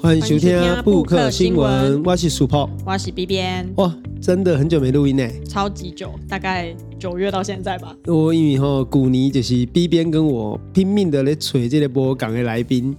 欢迎收听布克新闻，我是 Super，我是 B 边。哇，真的很久没录音呢，超级久，大概九月到现在吧。我因为吼，古尼就是 B 边跟我拼命的来找这个播港的来宾。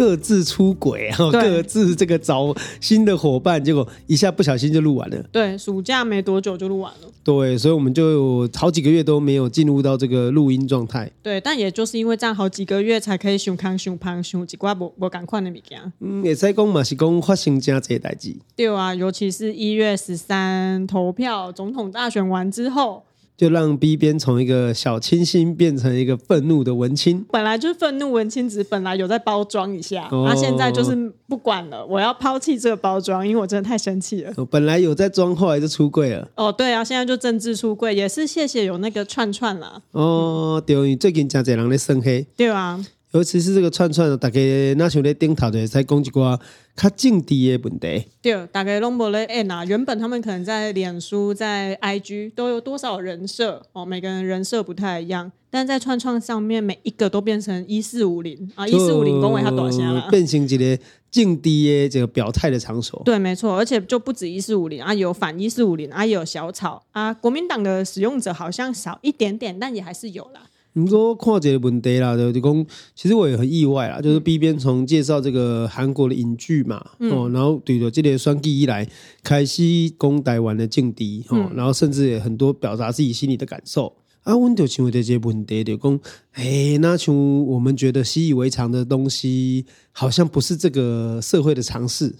各自出轨，然后各自这个找新的伙伴，结果一下不小心就录完了。对，暑假没多久就录完了。对，所以我们就有好几个月都没有进入到这个录音状态。对，但也就是因为这样，好几个月才可以想康想胖想几挂不不赶快的物件。嗯，也在讲嘛，是讲发生这些代志。对啊，尤其是一月十三投票，总统大选完之后。就让 B 边从一个小清新变成一个愤怒的文青，本来就是愤怒文青，只是本来有在包装一下，啊、现在就是不管了，我要抛弃这个包装，因为我真的太生气了。本来有在装，后来就出柜了。哦，对啊，现在就政治出柜，也是谢谢有那个串串啦。哦，对，最近真侪人在生黑。对啊。尤其是这个串串，大家那像在顶头的在讲一寡较政治的问题。对，大家拢无咧按呐。原本他们可能在脸书、在 IG 都有多少人设哦，每个人人设不太一样，但在串串上面每一个都变成一四五零啊，一四五零公维他多少钱了？变成一个政治的这个表态的场所。对，没错，而且就不止一四五零啊，有反一四五零啊，也有小草啊。国民党的使用者好像少一点点，但也还是有啦。你说看这个问题啦，就讲，其实我也很意外啦，就是 B 边从介绍这个韩国的影剧嘛，嗯、哦，然后对着这个选举以来，开始讲台湾的政治，哦，嗯、然后甚至也很多表达自己心里的感受。啊，我就想这些问题，就讲，哎，那像我们觉得习以为常的东西，好像不是这个社会的常识。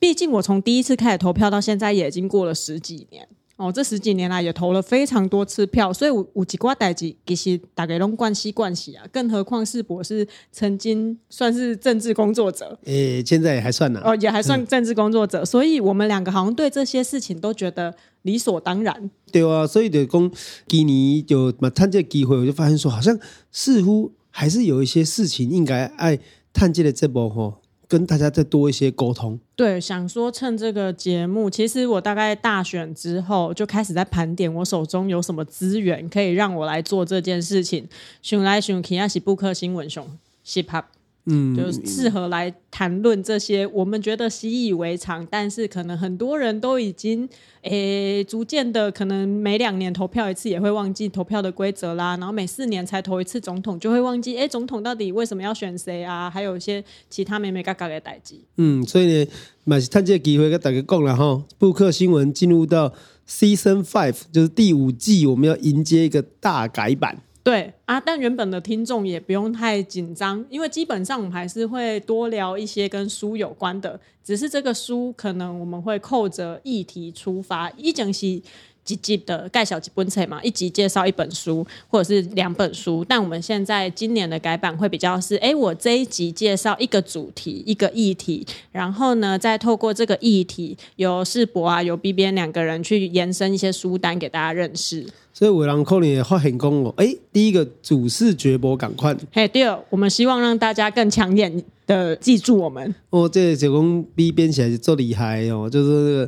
毕竟我从第一次开始投票到现在，也已经过了十几年。哦，这十几年来也投了非常多次票，所以有有几挂代志，其实大概拢惯习惯习啊。更何况是我是曾经算是政治工作者，诶、欸，现在也还算呢。哦，也还算政治工作者，嗯、所以我们两个好像对这些事情都觉得理所当然。对啊，所以就讲今年就嘛趁这个机会，我就发现说，好像似乎还是有一些事情应该爱趁这个节目吼。跟大家再多一些沟通。对，想说趁这个节目，其实我大概大选之后就开始在盘点我手中有什么资源可以让我来做这件事情。想来想去，也是布克新闻熊，是吧。嗯，就适合来谈论这些我们觉得习以为常，但是可能很多人都已经诶、欸、逐渐的，可能每两年投票一次也会忘记投票的规则啦，然后每四年才投一次总统就会忘记，诶、欸，总统到底为什么要选谁啊？还有一些其他美美嘎嘎的代志。嗯，所以呢，马上趁这个机会跟大家讲了哈，布克新闻进入到 Season Five，就是第五季，我们要迎接一个大改版。对啊，但原本的听众也不用太紧张，因为基本上我们还是会多聊一些跟书有关的，只是这个书可能我们会扣着议题出发，一整期。几集的盖小几本册嘛，一集介绍一本书或者是两本书，但我们现在今年的改版会比较是，哎，我这一集介绍一个主题一个议题，然后呢，再透过这个议题，由世博啊，由 B B N 两个人去延伸一些书单给大家认识。所以伟人可能也发现讲哦，哎，第一个主视觉博赶快，嘿，第二，我们希望让大家更抢眼。的记住我们哦，这个、九宫 B 编起来就做厉害哦，就是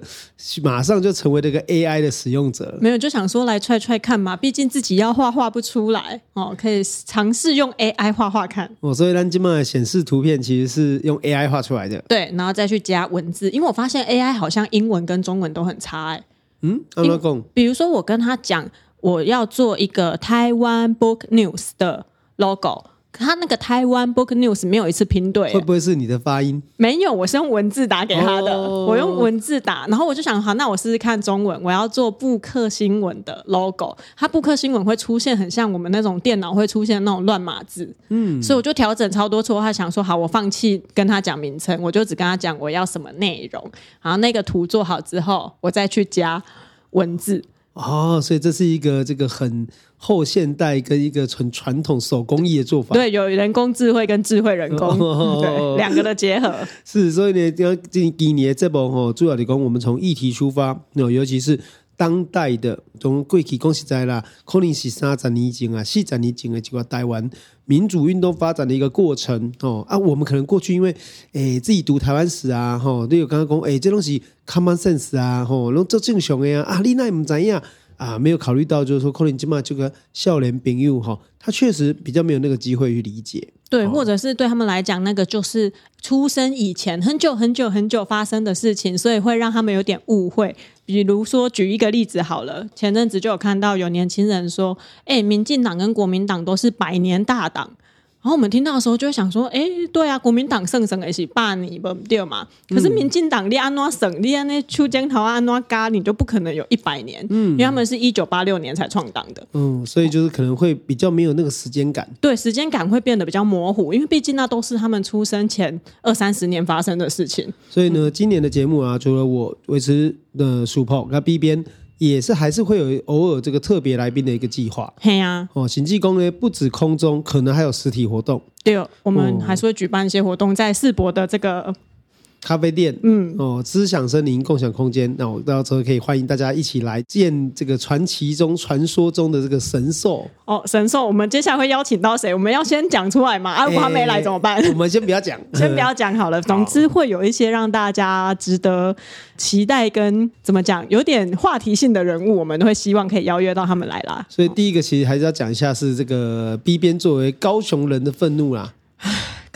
马上就成为这个 AI 的使用者。没有就想说来踹踹看嘛，毕竟自己要画画不出来哦，可以尝试用 AI 画画看哦。所以咱今麦显示图片其实是用 AI 画出来的，对，然后再去加文字，因为我发现 AI 好像英文跟中文都很差哎。嗯，怎么讲？比如说我跟他讲我要做一个台湾 Book News 的 logo。他那个台湾 Book News 没有一次拼对，会不会是你的发音？没有，我是用文字打给他的。Oh. 我用文字打，然后我就想，好，那我试试看中文。我要做布克新闻的 logo，它布克新闻会出现很像我们那种电脑会出现那种乱码字，嗯，所以我就调整超多错。他想说，好，我放弃跟他讲名称，我就只跟他讲我要什么内容。然后那个图做好之后，我再去加文字。哦，所以这是一个这个很后现代跟一个很传统手工艺的做法。对，有人工智慧跟智慧人工，哦、对，两个的结合。是，所以呢，要今今年这波哦，主要的工，我们从议题出发，尤其是当代的，从过去讲实在啦，可能是三十年前啊，四十年前的这个台湾。民主运动发展的一个过程哦啊，我们可能过去因为诶自己读台湾史啊，吼都有刚刚讲诶这东西 common sense 啊，吼，然后做正常的啊，啊你那唔知呀，啊，没有考虑到就是说，可能起码这个少年朋友哈，他确实比较没有那个机会去理解。对，或者是对他们来讲，那个就是出生以前很久很久很久发生的事情，所以会让他们有点误会。比如说，举一个例子好了，前阵子就有看到有年轻人说：“哎，民进党跟国民党都是百年大党。”然后我们听到的时候就会想说，哎，对啊，国民党胜胜也是霸你不对嘛？可是民进党你安怎省，你安那出江头安怎嘎，你就不可能有一百年，嗯，因为他们是一九八六年才创党的，嗯，所以就是可能会比较没有那个时间感，对，时间感会变得比较模糊，因为毕竟那都是他们出生前二三十年发生的事情。所以呢，今年的节目啊，除了我维持的 support，那 B 边。也是还是会有偶尔这个特别来宾的一个计划。嘿呀，哦，行济公呢不止空中，可能还有实体活动。对哦，我们还是会举办一些活动，在世博的这个。咖啡店，嗯，哦，知享森林共享空间，那我到时候可以欢迎大家一起来见这个传奇中、传说中的这个神兽。哦，神兽，我们接下来会邀请到谁？我们要先讲出来嘛？啊，如果他没来怎么办？欸、我们先不要讲，先不要讲好了。总之会有一些让大家值得期待跟怎么讲，有点话题性的人物，我们都会希望可以邀约到他们来啦。所以第一个其实还是要讲一下，是这个 B 边作为高雄人的愤怒啦。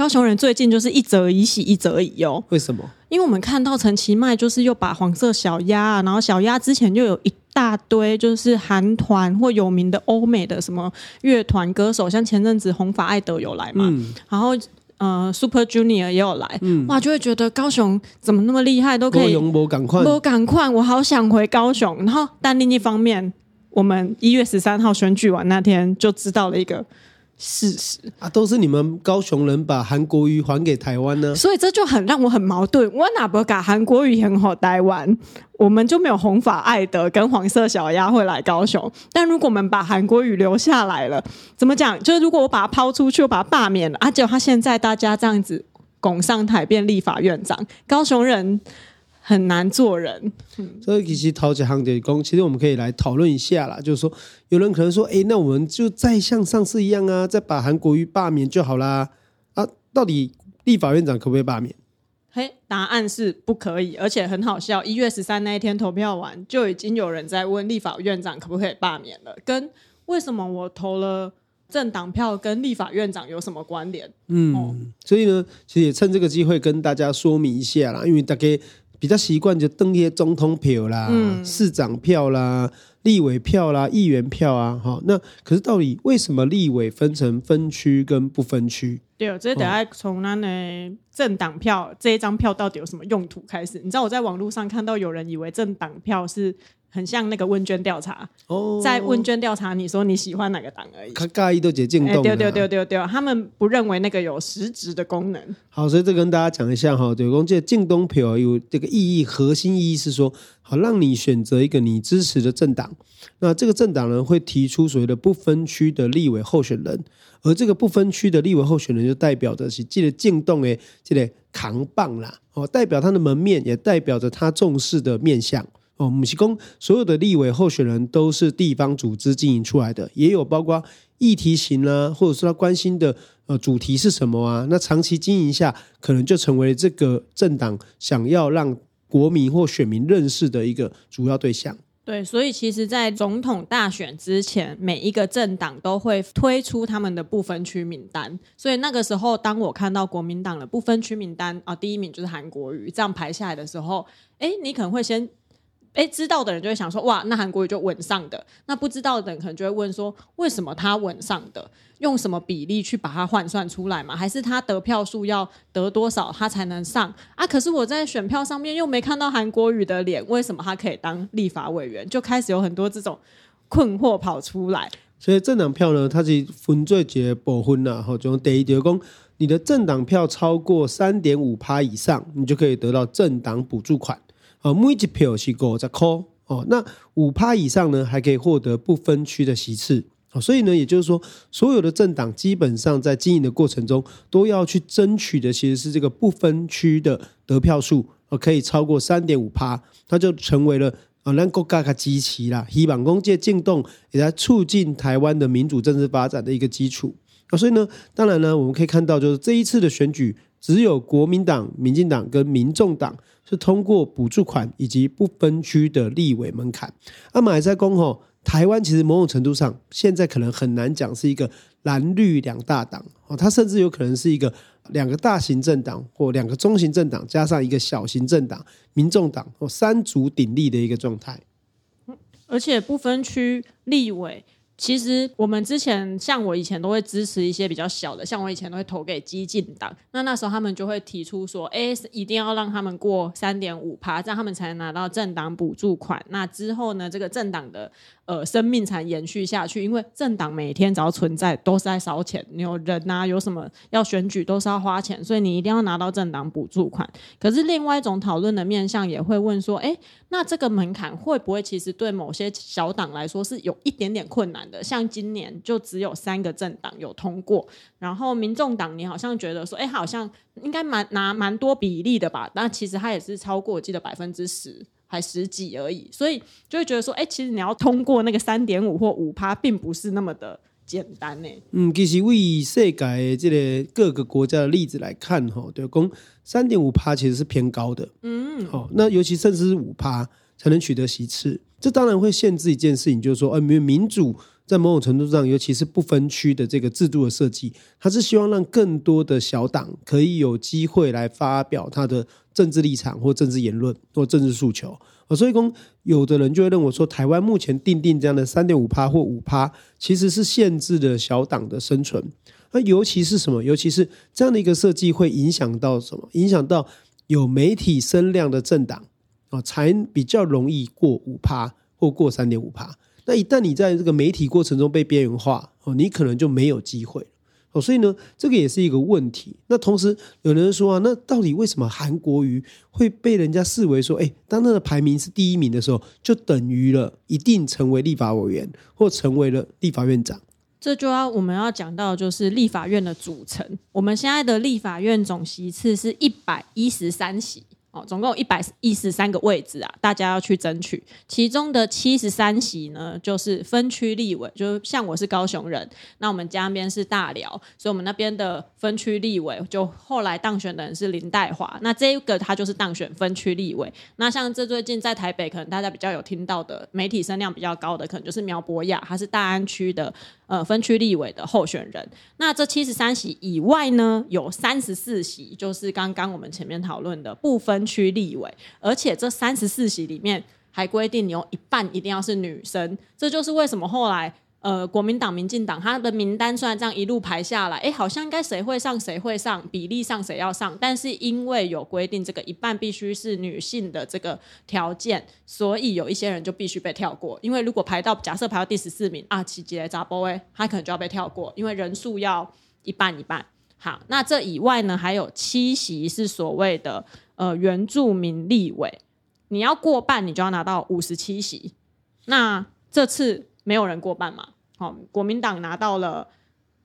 高雄人最近就是一则以喜，一则以忧。为什么？因为我们看到陈其迈就是又把黄色小鸭，然后小鸭之前就有一大堆就是韩团或有名的欧美的什么乐团歌手，像前阵子红发艾德有来嘛，嗯、然后呃 Super Junior 也有来，嗯、哇，就会觉得高雄怎么那么厉害，都可以。我赶快，我赶快，我好想回高雄。然后但另一方面，我们一月十三号选举完那天就知道了一个。事实啊，都是你们高雄人把韩国瑜还给台湾呢，所以这就很让我很矛盾。我哪不把韩国瑜很好台湾，我们就没有红发爱德跟黄色小鸭会来高雄。但如果我们把韩国瑜留下来了，怎么讲？就是如果我把他抛出去，我把他罢免了，啊，结果他现在大家这样子拱上台变立法院长，高雄人。很难做人，所以其实陶杰行的工，其实我们可以来讨论一下啦。就是说，有人可能说，哎，那我们就再像上次一样啊，再把韩国瑜罢免就好啦。啊，到底立法院长可不可以罢免？嘿，答案是不可以，而且很好笑。一月十三那一天投票完，就已经有人在问立法院长可不可以罢免了。跟为什么我投了政党票跟立法院长有什么关联？嗯，哦、所以呢，其实也趁这个机会跟大家说明一下啦，因为大家。比较习惯就登一些总统票啦、嗯、市长票啦、立委票啦、议员票啊，哈。那可是到底为什么立委分成分区跟不分区？对，这得要从那呢政党票这一张票到底有什么用途开始？你知道我在网络上看到有人以为政党票是。很像那个问卷调查，哦、在问卷调查你说你喜欢哪个党而已。他介意都解进动，对对对对对，他们不认为那个有实质的功能。好，所以这跟大家讲一下哈，对，公这进东票有这个意义，核心意义是说，好让你选择一个你支持的政党，那这个政党呢会提出所谓的不分区的立委候选人，而这个不分区的立委候选人就代表的是这个进动诶，这个扛棒啦，哦，代表他的门面，也代表着他重视的面向。哦，母西公所有的立委候选人都是地方组织经营出来的，也有包括议题型啊，或者说他关心的呃主题是什么啊？那长期经营下，可能就成为这个政党想要让国民或选民认识的一个主要对象。对，所以其实，在总统大选之前，每一个政党都会推出他们的不分区名单。所以那个时候，当我看到国民党的不分区名单啊，第一名就是韩国瑜，这样排下来的时候，哎，你可能会先。哎，知道的人就会想说，哇，那韩国瑜就稳上的。那不知道的人可能就会问说，为什么他稳上的？用什么比例去把它换算出来嘛？还是他得票数要得多少，他才能上啊？可是我在选票上面又没看到韩国瑜的脸，为什么他可以当立法委员？就开始有很多这种困惑跑出来。所以政党票呢，它是分最节部分呐，吼，就第一点讲，你的政党票超过三点五趴以上，你就可以得到政党补助款。哦，每一票是五十块哦，那五趴以上呢，还可以获得不分区的席次。哦，所以呢，也就是说，所有的政党基本上在经营的过程中，都要去争取的其实是这个不分区的得票数，哦，可以超过三点五趴，它就成为了啊，咱国家的基期啦。希望公借进动也在促进台湾的民主政治发展的一个基础。啊，所以呢，当然呢，我们可以看到，就是这一次的选举，只有国民党、民进党跟民众党。是通过补助款以及不分区的立委门槛。阿马还在公吼，台湾其实某种程度上现在可能很难讲是一个蓝绿两大党哦，它甚至有可能是一个两个大型政党或两个中型政党加上一个小型政党民众党哦，三足鼎立的一个状态。而且不分区立委。其实我们之前像我以前都会支持一些比较小的，像我以前都会投给激进党。那那时候他们就会提出说，哎，一定要让他们过三点五趴，这样他们才能拿到政党补助款。那之后呢，这个政党的呃生命才延续下去。因为政党每天只要存在，都是在烧钱。你有人啊，有什么要选举，都是要花钱，所以你一定要拿到政党补助款。可是另外一种讨论的面向也会问说，哎，那这个门槛会不会其实对某些小党来说是有一点点困难的？像今年就只有三个政党有通过，然后民众党你好像觉得说，哎，好像应该蛮拿蛮多比例的吧？但其实它也是超过，我记得百分之十还十几而已，所以就会觉得说，哎，其实你要通过那个三点五或五趴，并不是那么的简单呢。嗯，其实为世界这个各个国家的例子来看，哈，对，公三点五趴其实是偏高的，嗯，好，那尤其甚至是五趴才能取得席次，这当然会限制一件事情，就是说，呃，民民主。在某种程度上，尤其是不分区的这个制度的设计，它是希望让更多的小党可以有机会来发表他的政治立场或政治言论或政治诉求。所以，说有的人就会认为说，台湾目前定定这样的三点五趴或五趴，其实是限制了小党的生存。那尤其是什么？尤其是这样的一个设计会影响到什么？影响到有媒体声量的政党啊，才比较容易过五趴或过三点五趴。那一旦你在这个媒体过程中被边缘化哦，你可能就没有机会哦。所以呢，这个也是一个问题。那同时有人说啊，那到底为什么韩国瑜会被人家视为说，哎，当他的排名是第一名的时候，就等于了一定成为立法委员或成为了立法院长？这就要我们要讲到就是立法院的组成。我们现在的立法院总席次是一百一十三席。哦，总共有一百一十三个位置啊，大家要去争取。其中的七十三席呢，就是分区立委，就像我是高雄人，那我们家那边是大寮，所以我们那边的分区立委就后来当选的人是林黛华，那这一个他就是当选分区立委。那像这最近在台北，可能大家比较有听到的媒体声量比较高的，可能就是苗博雅，他是大安区的。呃，分区立委的候选人，那这七十三席以外呢，有三十四席，就是刚刚我们前面讨论的不分区立委，而且这三十四席里面还规定你有一半一定要是女生，这就是为什么后来。呃，国民党、民进党，他的名单虽然这样一路排下来，哎，好像应该谁会上谁会上，比例上谁要上，但是因为有规定这个一半必须是女性的这个条件，所以有一些人就必须被跳过。因为如果排到假设排到第十四名啊，奇杰扎波威，他可能就要被跳过，因为人数要一半一半。好，那这以外呢，还有七席是所谓的呃原住民立委，你要过半，你就要拿到五十七席。那这次。没有人过半嘛？好，国民党拿到了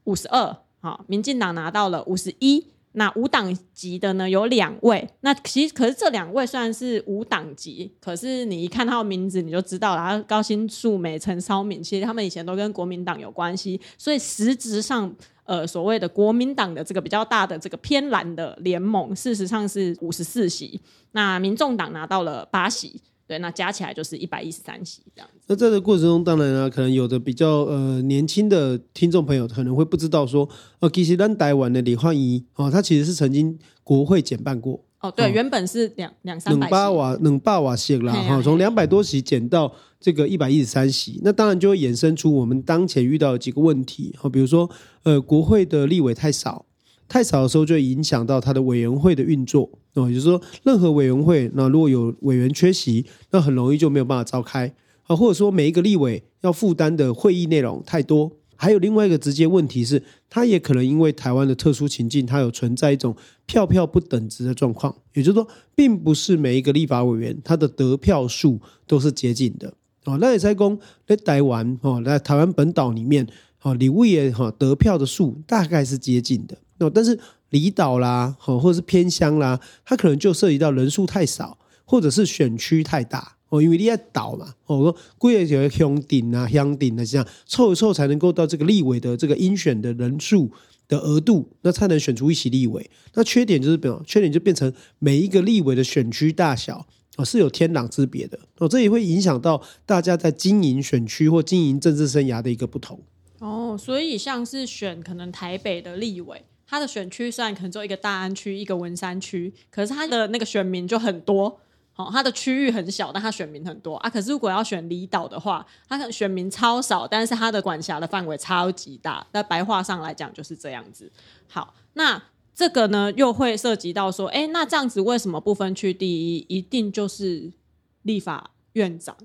五十二，好，民进党拿到了五十一。那无党籍的呢有两位。那其实可是这两位虽然是无党籍，可是你一看他的名字你就知道了，高新树美、陈烧敏，其实他们以前都跟国民党有关系。所以实质上，呃，所谓的国民党的这个比较大的这个偏蓝的联盟，事实上是五十四席。那民众党拿到了八席。对，那加起来就是一百一十三席这样子。那在这个过程中，当然呢，可能有的比较呃年轻的听众朋友可能会不知道说，呃，其实咱台湾的李焕仪哦，他其实是曾经国会减半过。哦，对，哦、原本是两两三百瓦，两百瓦席啦，哈，从两百多席减到这个一百一十三席，那当然就会衍生出我们当前遇到的几个问题，哈，比如说呃，国会的立委太少。太少的时候，就会影响到他的委员会的运作哦。也就是说，任何委员会，那如果有委员缺席，那很容易就没有办法召开啊。或者说，每一个立委要负担的会议内容太多。还有另外一个直接问题是，他也可能因为台湾的特殊情境，它有存在一种票票不等值的状况。也就是说，并不是每一个立法委员他的得票数都是接近的哦。那也在公在台湾哦，在台湾本岛里面哦，立委也哈得票的数大概是接近的。哦，但是离岛啦，或者是偏乡啦，它可能就涉及到人数太少，或者是选区太大哦，因为你在岛嘛，哦，说贵的就会乡顶啊、乡顶啊这样凑一凑才能够到这个立委的这个应选的人数的额度，那才能选出一席立委。那缺点就是，比缺点就变成每一个立委的选区大小哦，是有天壤之别的哦，这也会影响到大家在经营选区或经营政治生涯的一个不同。哦，所以像是选可能台北的立委，他的选区虽然可能只有一个大安区、一个文山区，可是他的那个选民就很多。哦，他的区域很小，但他选民很多啊。可是如果要选离岛的话，他可能选民超少，但是他的管辖的范围超级大。在白话上来讲就是这样子。好，那这个呢又会涉及到说，哎，那这样子为什么不分区第一一定就是立法院长？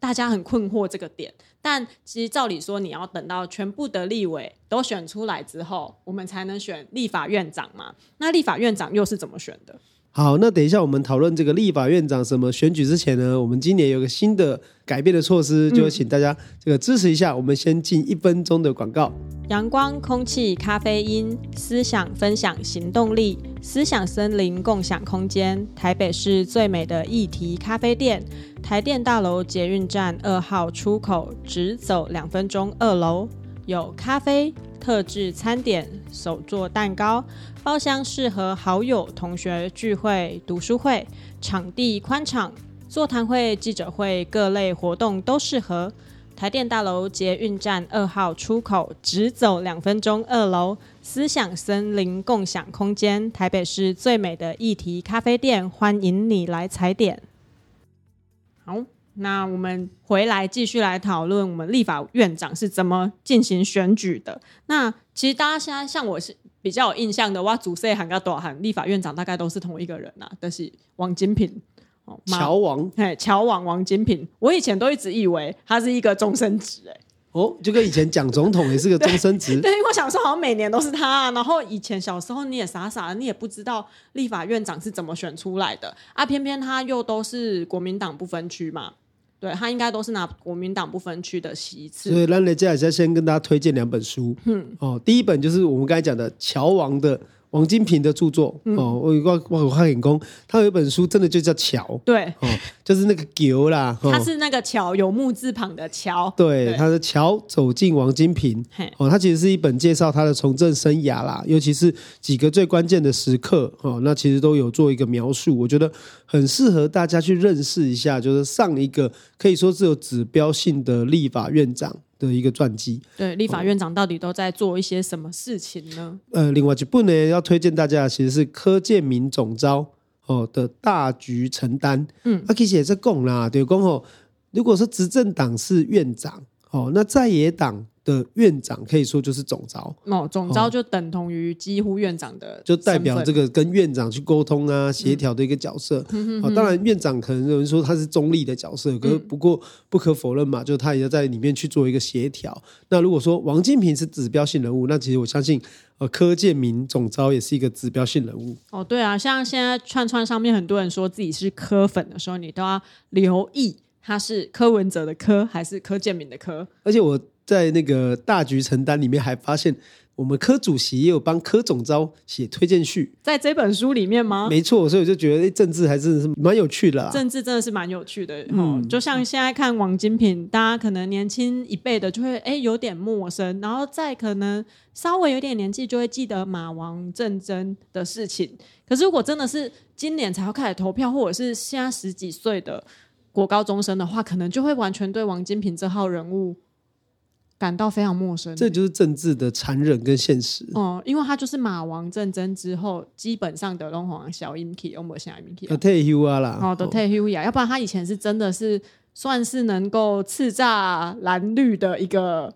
大家很困惑这个点。但其实照理说，你要等到全部的立委都选出来之后，我们才能选立法院长嘛。那立法院长又是怎么选的？好，那等一下我们讨论这个立法院长什么选举之前呢，我们今年有个新的改变的措施，就请大家这个支持一下。我们先进一分钟的广告。阳光、空气、咖啡因，思想分享行动力，思想森林共享空间。台北市最美的议题咖啡店，台电大楼捷运站二号出口，直走两分钟，二楼有咖啡。特制餐点、手作蛋糕，包厢适合好友、同学聚会、读书会，场地宽敞，座谈会、记者会各类活动都适合。台电大楼捷运站二号出口，直走两分钟，二楼思想森林共享空间，台北市最美的议题咖啡店，欢迎你来踩点。好。那我们回来继续来讨论我们立法院长是怎么进行选举的。那其实大家现在像我是比较有印象的，哇，主席喊个多喊立法院长大概都是同一个人呐、啊，但、就是王金平哦，乔王，哎，乔王王金平，我以前都一直以为他是一个终身职，哎，哦，就跟以前蒋总统也是个终身职，对，因为我想说好像每年都是他、啊，然后以前小时候你也傻傻的，你也不知道立法院长是怎么选出来的啊，偏偏他又都是国民党不分区嘛。对，他应该都是拿国民党不分区的席次。所以，那接下来先跟大家推荐两本书。嗯，哦，第一本就是我们刚才讲的乔王的。王金平的著作、嗯、哦，我我我看眼功，他有一本书真的就叫桥，对，哦，就是那个桥啦，他是那个桥有木字旁的桥，对，对。他的桥走进王金平，哦，他其实是一本介绍他的从政生涯啦，尤其是几个最关键的时刻，哦，那其实都有做一个描述，我觉得很适合大家去认识一下，就是上一个可以说是有指标性的立法院长。的一个传记，对，立法院长到底都在做一些什么事情呢？呃，另外一部呢，要推荐大家其实是柯建铭总招哦的大局承担。嗯，那其实也是讲啦，对，讲哦，如果说执政党是院长，哦，那在野党。的院长可以说就是总召哦，总召就等同于几乎院长的，就代表这个跟院长去沟通啊、协调的一个角色。嗯、当然，院长可能有人说他是中立的角色，嗯、可是不过不可否认嘛，就是他也要在里面去做一个协调。那如果说王金平是指标性人物，那其实我相信，呃，柯建铭总召也是一个指标性人物。哦，对啊，像现在串串上面很多人说自己是柯粉的时候，你都要留意他是柯文哲的柯还是柯建铭的柯，而且我。在那个大局承担里面，还发现我们柯主席也有帮柯总招写推荐序，在这本书里面吗？没错，所以我就觉得政治还真的是蛮有趣的啦。政治真的是蛮有趣的，嗯，就像现在看王金平，大家可能年轻一辈的就会哎有点陌生，然后再可能稍微有点年纪就会记得马王政争的事情。可是如果真的是今年才要开始投票，或者是现在十几岁的国高中生的话，可能就会完全对王金平这号人物。感到非常陌生，这就是政治的残忍跟现实。哦、嗯，因为他就是马王战争之后，基本上的龙皇小英 k 欧摩小英 k 退休啊啦，哦的退休呀，要不然他以前是真的是算是能够叱咤蓝绿的一个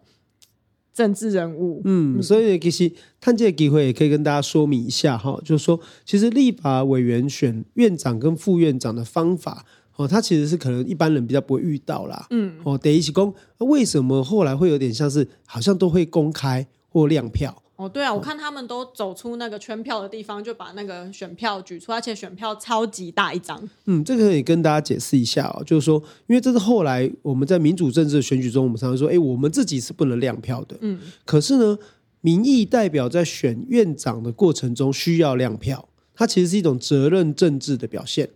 政治人物。嗯，嗯所以其实探这个机会也可以跟大家说明一下哈，就是说，其实立法委员选院长跟副院长的方法。哦，他其实是可能一般人比较不会遇到啦。嗯，哦，得一起公，为什么后来会有点像是好像都会公开或亮票？哦，对啊，我看他们都走出那个圈票的地方，就把那个选票举出，而且选票超级大一张。嗯，这个可以跟大家解释一下哦，就是说，因为这是后来我们在民主政治的选举中，我们常常说，哎，我们自己是不能亮票的。嗯，可是呢，民意代表在选院长的过程中需要亮票，它其实是一种责任政治的表现。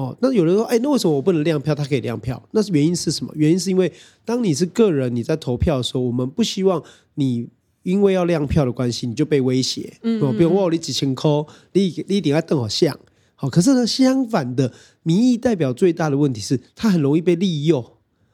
哦，那有人说，哎，那为什么我不能亮票？他可以亮票，那是原因是什么？原因是因为当你是个人，你在投票的时候，我们不希望你因为要亮票的关系，你就被威胁。嗯，嗯，比如我你几千块，你你一定要等我像。好，可是呢，相反的，民意代表最大的问题是，他很容易被利用，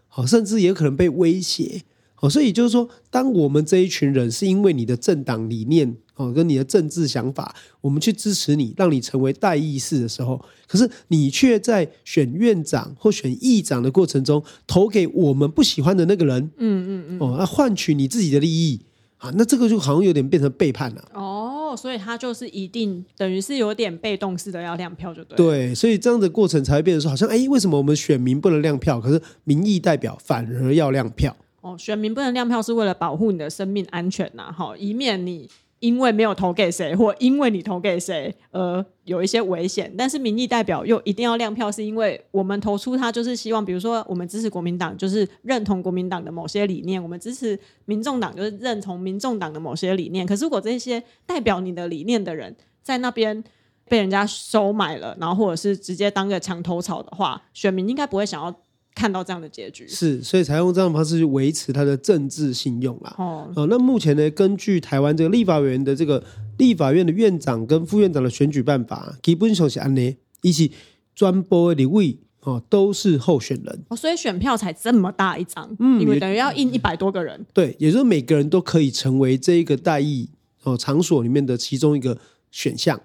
好，甚至也有可能被威胁。好，所以就是说，当我们这一群人是因为你的政党理念哦，跟你的政治想法，我们去支持你，让你成为代议士的时候，可是你却在选院长或选议长的过程中投给我们不喜欢的那个人，嗯嗯嗯，哦，那换取你自己的利益，啊，那这个就好像有点变成背叛了。哦，所以他就是一定等于是有点被动式的要亮票，就对。对，所以这样的过程才会变成说，好像哎，为什么我们选民不能亮票，可是民意代表反而要亮票？哦，选民不能亮票是为了保护你的生命安全呐，哈，以免你因为没有投给谁，或因为你投给谁而有一些危险。但是民意代表又一定要亮票，是因为我们投出他就是希望，比如说我们支持国民党，就是认同国民党的某些理念；我们支持民众党，就是认同民众党的某些理念。可是如果这些代表你的理念的人在那边被人家收买了，然后或者是直接当个墙头草的话，选民应该不会想要。看到这样的结局是，所以才用这样的方式去维持他的政治信用啦。哦，哦，那目前呢，根据台湾这个立法委员的这个立法院的院长跟副院长的选举办法，基本上是按呢，一起专播的位哦，都是候选人哦，所以选票才这么大一张，嗯，因为等于要印一百多个人，对，也就是每个人都可以成为这一个代议哦场所里面的其中一个选项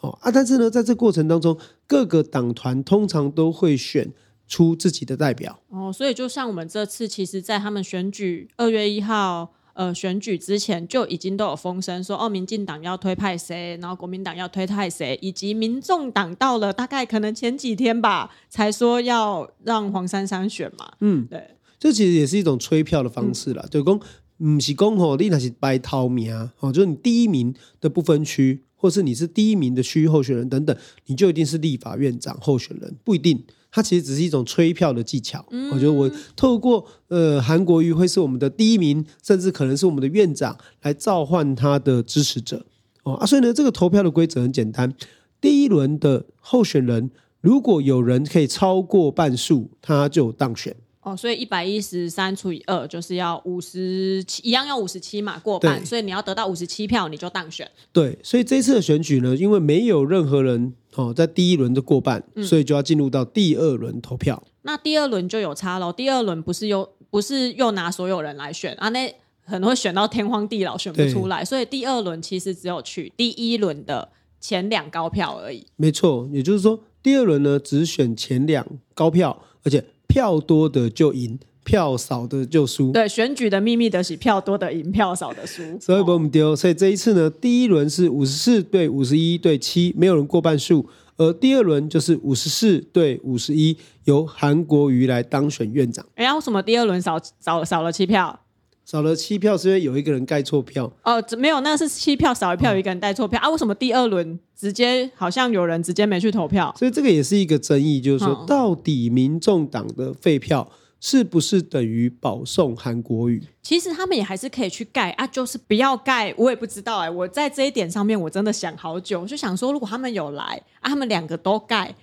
哦啊，但是呢，在这过程当中，各个党团通常都会选。出自己的代表哦，所以就像我们这次，其实，在他们选举二月一号呃选举之前，就已经都有风声说，哦，民进党要推派谁，然后国民党要推派谁，以及民众党到了大概可能前几天吧，才说要让黄珊珊选嘛。嗯，对，这其实也是一种催票的方式啦。就讲不是讲吼，你那是白头名哦，就是你第一名的不分区，或是你是第一名的区域候选人等等，你就一定是立法院长候选人，不一定。它其实只是一种吹票的技巧。嗯、我觉得我透过呃韩国瑜会是我们的第一名，甚至可能是我们的院长来召唤他的支持者哦啊，所以呢，这个投票的规则很简单，第一轮的候选人如果有人可以超过半数，他就当选。哦，所以一百一十三除以二就是要五十七，一样要五十七嘛，过半，所以你要得到五十七票，你就当选。对，所以这次的选举呢，因为没有任何人哦在第一轮的过半，嗯、所以就要进入到第二轮投票。那第二轮就有差喽，第二轮不是又不是又拿所有人来选啊？那可能会选到天荒地老选不出来，所以第二轮其实只有取第一轮的前两高票而已。没错，也就是说第二轮呢只选前两高票，而且。票多的就赢，票少的就输。对，选举的秘密的是票多的赢，票少的输。所以不用丢。所以这一次呢，第一轮是五十四对五十一对七，没有人过半数。而第二轮就是五十四对五十一，由韩国瑜来当选院长。哎呀，为什么第二轮少少少了七票？少了七票是因为有一个人盖错票哦，没有，那是七票少一票，有一个人盖错票、嗯、啊。为什么第二轮直接好像有人直接没去投票？所以这个也是一个争议，就是说到底民众党的废票是不是等于保送韩国语？其实他们也还是可以去盖啊，就是不要盖。我也不知道哎、我在这一点上面我真的想好久，就想说如果他们有来啊，他们两个都盖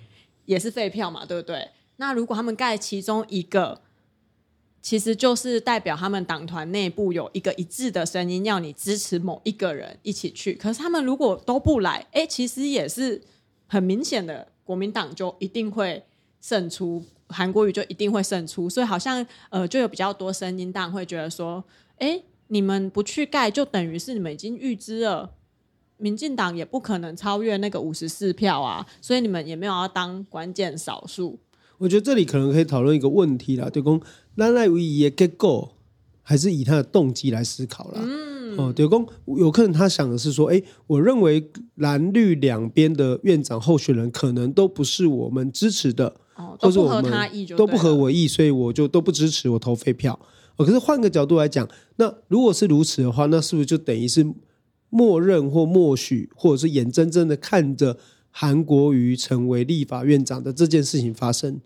也是废票嘛，对不对？那如果他们盖其中一个。其实就是代表他们党团内部有一个一致的声音，要你支持某一个人一起去。可是他们如果都不来，哎，其实也是很明显的，国民党就一定会胜出，韩国瑜就一定会胜出。所以好像呃，就有比较多声音，当然会觉得说，哎，你们不去盖，就等于是你们已经预知了，民进党也不可能超越那个五十四票啊，所以你们也没有要当关键少数。我觉得这里可能可以讨论一个问题啦，对公。那赖维也结构，还是以他的动机来思考啦。嗯，哦，对公有可能他想的是说，哎，我认为蓝绿两边的院长候选人可能都不是我们支持的，哦，都不合他意就都不合我意，所以我就都不支持，我投废票。哦，可是换个角度来讲，那如果是如此的话，那是不是就等于是默认或默许，或者是眼睁睁的看着韩国瑜成为立法院长的这件事情发生？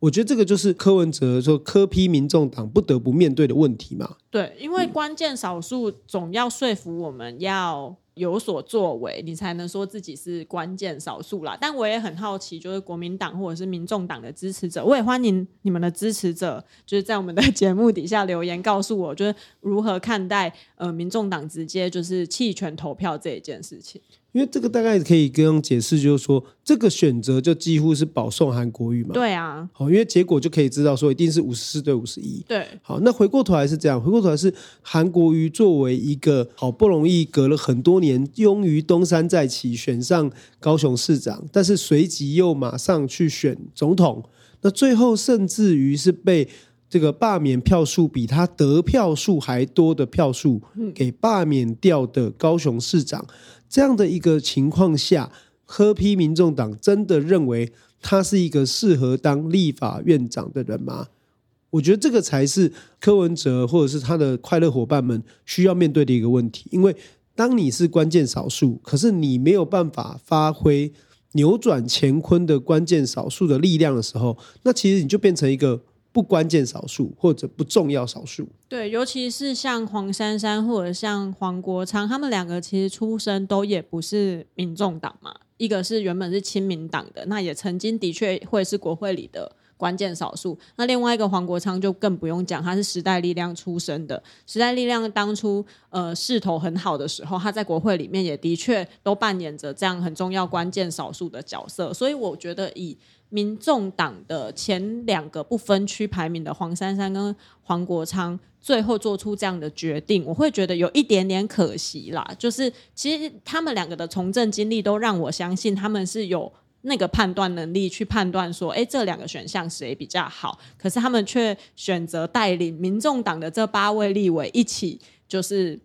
我觉得这个就是柯文哲说柯批民众党不得不面对的问题嘛。对，因为关键少数总要说服我们要有所作为，你才能说自己是关键少数啦。但我也很好奇，就是国民党或者是民众党的支持者，我也欢迎你们的支持者，就是在我们的 节目底下留言告诉我，就是如何看待呃民众党直接就是弃权投票这一件事情。因为这个大概可以这样解释，就是说这个选择就几乎是保送韩国瑜嘛。对啊，好，因为结果就可以知道说一定是五十四对五十一。对，好，那回过头来是这样，回过头来是韩国瑜作为一个好不容易隔了很多年，终于东山再起，选上高雄市长，但是随即又马上去选总统，那最后甚至于是被。这个罢免票数比他得票数还多的票数给罢免掉的高雄市长，这样的一个情况下，柯批民众党真的认为他是一个适合当立法院长的人吗？我觉得这个才是柯文哲或者是他的快乐伙伴们需要面对的一个问题。因为当你是关键少数，可是你没有办法发挥扭转乾坤的关键少数的力量的时候，那其实你就变成一个。不关键少数或者不重要少数，对，尤其是像黄珊珊或者像黄国昌，他们两个其实出身都也不是民众党嘛，一个是原本是亲民党的，那也曾经的确会是国会里的关键少数。那另外一个黄国昌就更不用讲，他是时代力量出身的，时代力量当初呃势头很好的时候，他在国会里面也的确都扮演着这样很重要关键少数的角色，所以我觉得以。民众党的前两个不分区排名的黄珊珊跟黄国昌，最后做出这样的决定，我会觉得有一点点可惜啦。就是其实他们两个的从政经历都让我相信他们是有那个判断能力去判断说，哎，这两个选项谁比较好。可是他们却选择带领民众党的这八位立委一起，就是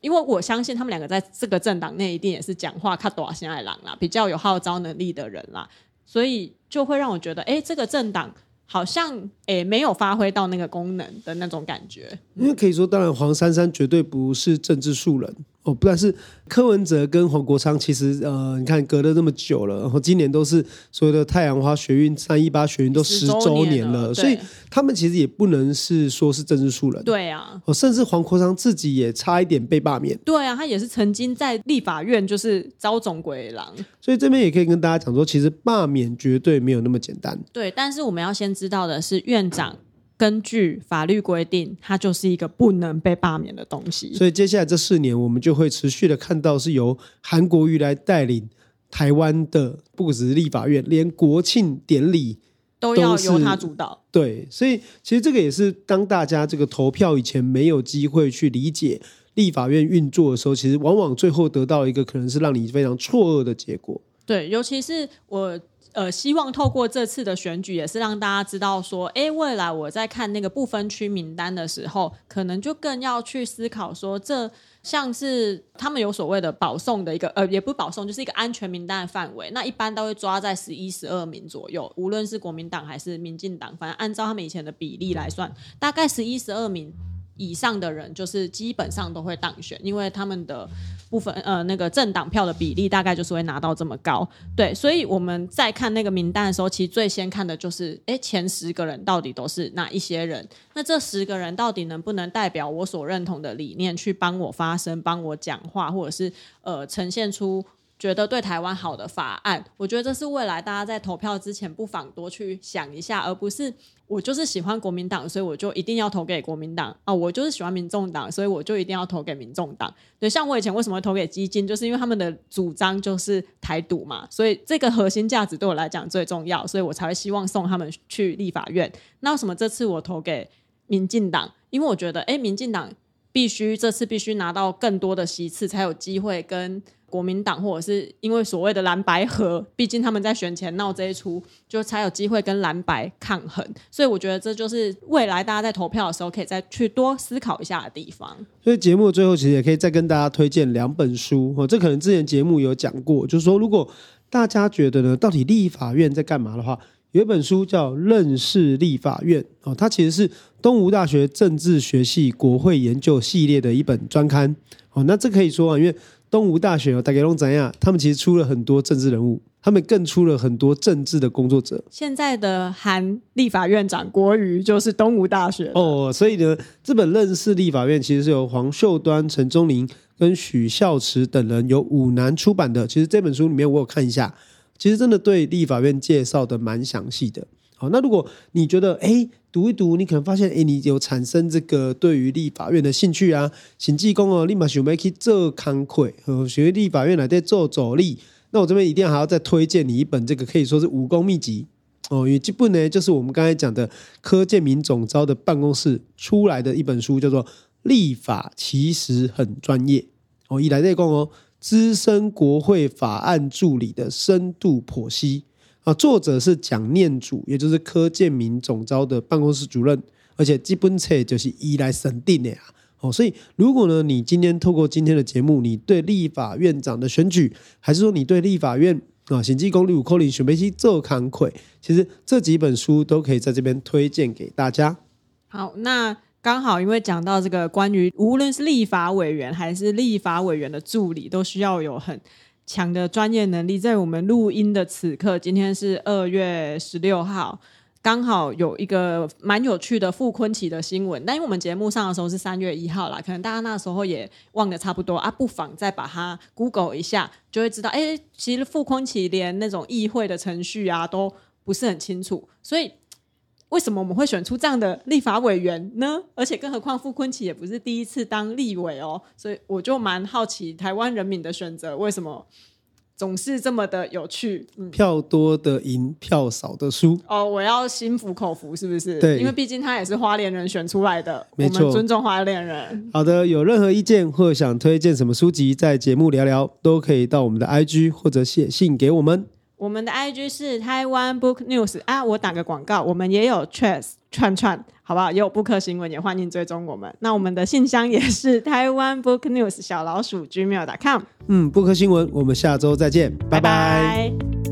因为我相信他们两个在这个政党内一定也是讲话较大声的人啦，比较有号召能力的人啦。所以就会让我觉得，哎，这个政党好像诶没有发挥到那个功能的那种感觉。因为可以说，当然黄珊珊绝对不是政治素人。哦，不但是柯文哲跟黄国昌，其实呃，你看隔了那么久了，然后今年都是所有的太阳花学运、三一八学运都十周年了，了所以他们其实也不能是说是政治素人。对啊，哦，甚至黄国昌自己也差一点被罢免。对啊，他也是曾经在立法院就是招总鬼狼。所以这边也可以跟大家讲说，其实罢免绝对没有那么简单。对，但是我们要先知道的是院长。根据法律规定，它就是一个不能被罢免的东西。所以接下来这四年，我们就会持续的看到是由韩国瑜来带领台湾的，不只是立法院，连国庆典礼都，都要由他主导。对，所以其实这个也是当大家这个投票以前没有机会去理解立法院运作的时候，其实往往最后得到一个可能是让你非常错愕的结果。对，尤其是我。呃，希望透过这次的选举，也是让大家知道说，哎，未来我在看那个不分区名单的时候，可能就更要去思考说，这像是他们有所谓的保送的一个，呃，也不保送，就是一个安全名单的范围。那一般都会抓在十一、十二名左右，无论是国民党还是民进党，反正按照他们以前的比例来算，大概十一、十二名。以上的人就是基本上都会当选，因为他们的部分呃那个政党票的比例大概就是会拿到这么高，对，所以我们在看那个名单的时候，其实最先看的就是，诶，前十个人到底都是哪一些人？那这十个人到底能不能代表我所认同的理念去帮我发声、帮我讲话，或者是呃呈现出觉得对台湾好的法案？我觉得这是未来大家在投票之前不妨多去想一下，而不是。我就是喜欢国民党，所以我就一定要投给国民党啊！我就是喜欢民众党，所以我就一定要投给民众党。对，像我以前为什么会投给基金，就是因为他们的主张就是台独嘛，所以这个核心价值对我来讲最重要，所以我才会希望送他们去立法院。那为什么这次我投给民进党？因为我觉得，哎，民进党必须这次必须拿到更多的席次，才有机会跟。国民党或者是因为所谓的蓝白合，毕竟他们在选前闹这一出，就才有机会跟蓝白抗衡。所以我觉得这就是未来大家在投票的时候可以再去多思考一下的地方。所以节目最后其实也可以再跟大家推荐两本书哦，这可能之前节目有讲过，就是说如果大家觉得呢，到底立法院在干嘛的话，有一本书叫《认识立法院》哦，它其实是东吴大学政治学系国会研究系列的一本专刊哦。那这可以说啊，因为东吴大学哦，大概拢怎样？他们其实出了很多政治人物，他们更出了很多政治的工作者。现在的韩立法院长国瑜就是东吴大学哦，所以呢，这本《认识立法院》其实是由黄秀端、陈忠林跟许孝慈等人由五南出版的。其实这本书里面我有看一下，其实真的对立法院介绍的蛮详细的。那如果你觉得哎，读一读，你可能发现哎，你有产生这个对于立法院的兴趣啊，请济公哦，立马想要去做工课，和学立法院来在做助力。那我这边一定还要再推荐你一本这个可以说是武功秘籍哦，因为这本呢就是我们刚才讲的柯建铭总招的办公室出来的一本书，叫做《立法其实很专业》哦，以来内功哦，资深国会法案助理的深度剖析。啊，作者是蒋念祖，也就是柯建铭总招的办公室主任，而且基本册就是依来审定的呀。哦，所以如果呢，你今天透过今天的节目，你对立法院长的选举，还是说你对立法院啊，行政公立五扣零选备期做康亏，其实这几本书都可以在这边推荐给大家。好，那刚好因为讲到这个关于无论是立法委员还是立法委员的助理，都需要有很强的专业能力，在我们录音的此刻，今天是二月十六号，刚好有一个蛮有趣的傅崐萁的新闻。但因为我们节目上的时候是三月一号啦，可能大家那时候也忘得差不多啊，不妨再把它 Google 一下，就会知道，哎，其实傅崐萁连那种议会的程序啊都不是很清楚，所以。为什么我们会选出这样的立法委员呢？而且更何况傅昆萁也不是第一次当立委哦，所以我就蛮好奇台湾人民的选择为什么总是这么的有趣？嗯、票多的赢，票少的输。哦，我要心服口服，是不是？对，因为毕竟他也是花莲人选出来的，没错，我们尊重花莲人。好的，有任何意见或想推荐什么书籍，在节目聊聊，都可以到我们的 IG 或者写信给我们。我们的 IG 是台湾 Book News 啊，我打个广告，我们也有 Threads 串串，好不好？也有 Book 新闻，也欢迎追踪我们。那我们的信箱也是 台湾 Book News 小老鼠 gmail.com。嗯，Book 新闻，我们下周再见，拜拜。拜拜。